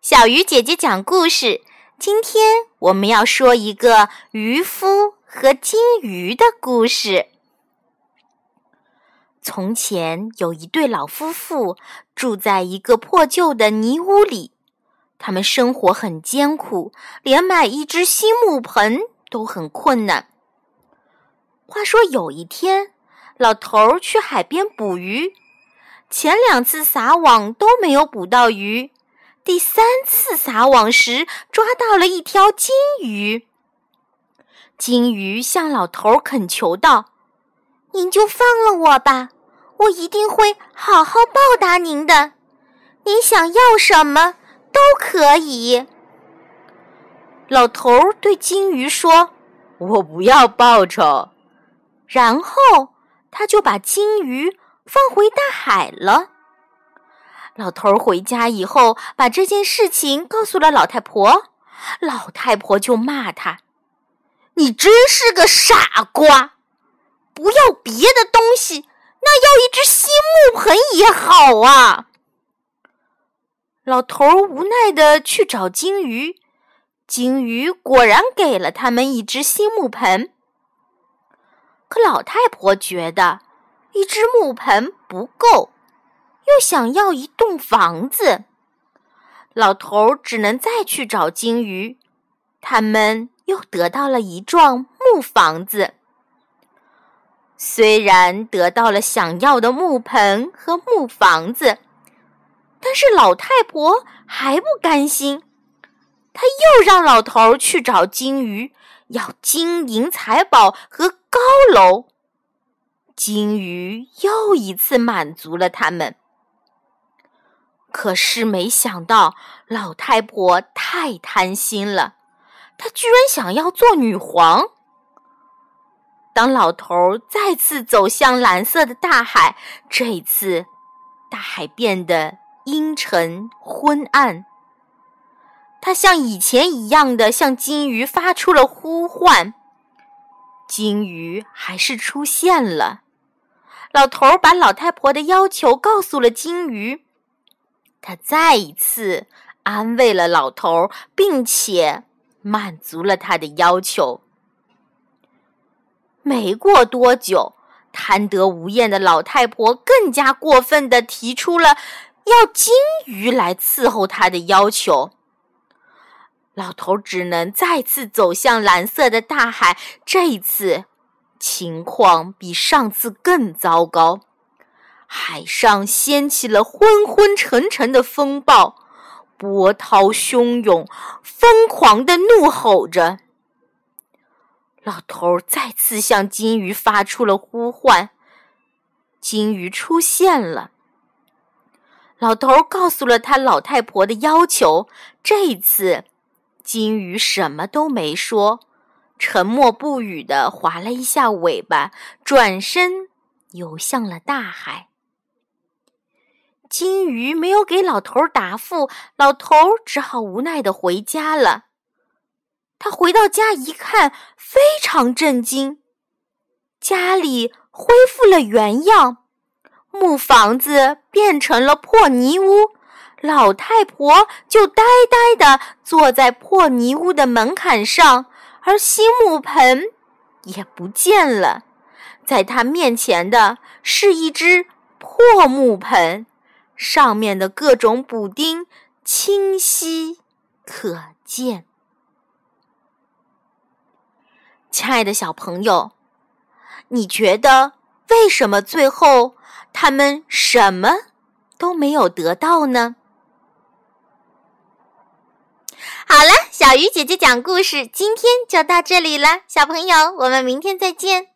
小鱼姐姐讲故事。今天我们要说一个渔夫和金鱼的故事。从前有一对老夫妇住在一个破旧的泥屋里，他们生活很艰苦，连买一只新木盆都很困难。话说有一天，老头儿去海边捕鱼，前两次撒网都没有捕到鱼。第三次撒网时，抓到了一条金鱼。金鱼向老头恳求道：“您就放了我吧，我一定会好好报答您的。您想要什么都可以。”老头对金鱼说：“我不要报酬。”然后他就把金鱼放回大海了。老头回家以后，把这件事情告诉了老太婆。老太婆就骂他：“你真是个傻瓜！不要别的东西，那要一只新木盆也好啊！”老头无奈的去找金鱼，金鱼果然给了他们一只新木盆。可老太婆觉得一只木盆不够。又想要一栋房子，老头只能再去找金鱼。他们又得到了一幢木房子。虽然得到了想要的木盆和木房子，但是老太婆还不甘心。她又让老头去找金鱼，要金银财宝和高楼。金鱼又一次满足了他们。可是没想到，老太婆太贪心了，她居然想要做女皇。当老头再次走向蓝色的大海，这一次大海变得阴沉昏暗。他像以前一样的向金鱼发出了呼唤，金鱼还是出现了。老头把老太婆的要求告诉了金鱼。他再一次安慰了老头，并且满足了他的要求。没过多久，贪得无厌的老太婆更加过分的提出了要金鱼来伺候她的要求。老头只能再次走向蓝色的大海，这一次情况比上次更糟糕。海上掀起了昏昏沉沉的风暴，波涛汹涌，疯狂的怒吼着。老头再次向金鱼发出了呼唤，金鱼出现了。老头告诉了他老太婆的要求，这一次金鱼什么都没说，沉默不语的划了一下尾巴，转身游向了大海。金鱼没有给老头答复，老头只好无奈的回家了。他回到家一看，非常震惊，家里恢复了原样，木房子变成了破泥屋，老太婆就呆呆的坐在破泥屋的门槛上，而新木盆也不见了，在他面前的是一只破木盆。上面的各种补丁清晰可见。亲爱的小朋友，你觉得为什么最后他们什么都没有得到呢？好了，小鱼姐姐讲故事，今天就到这里了，小朋友，我们明天再见。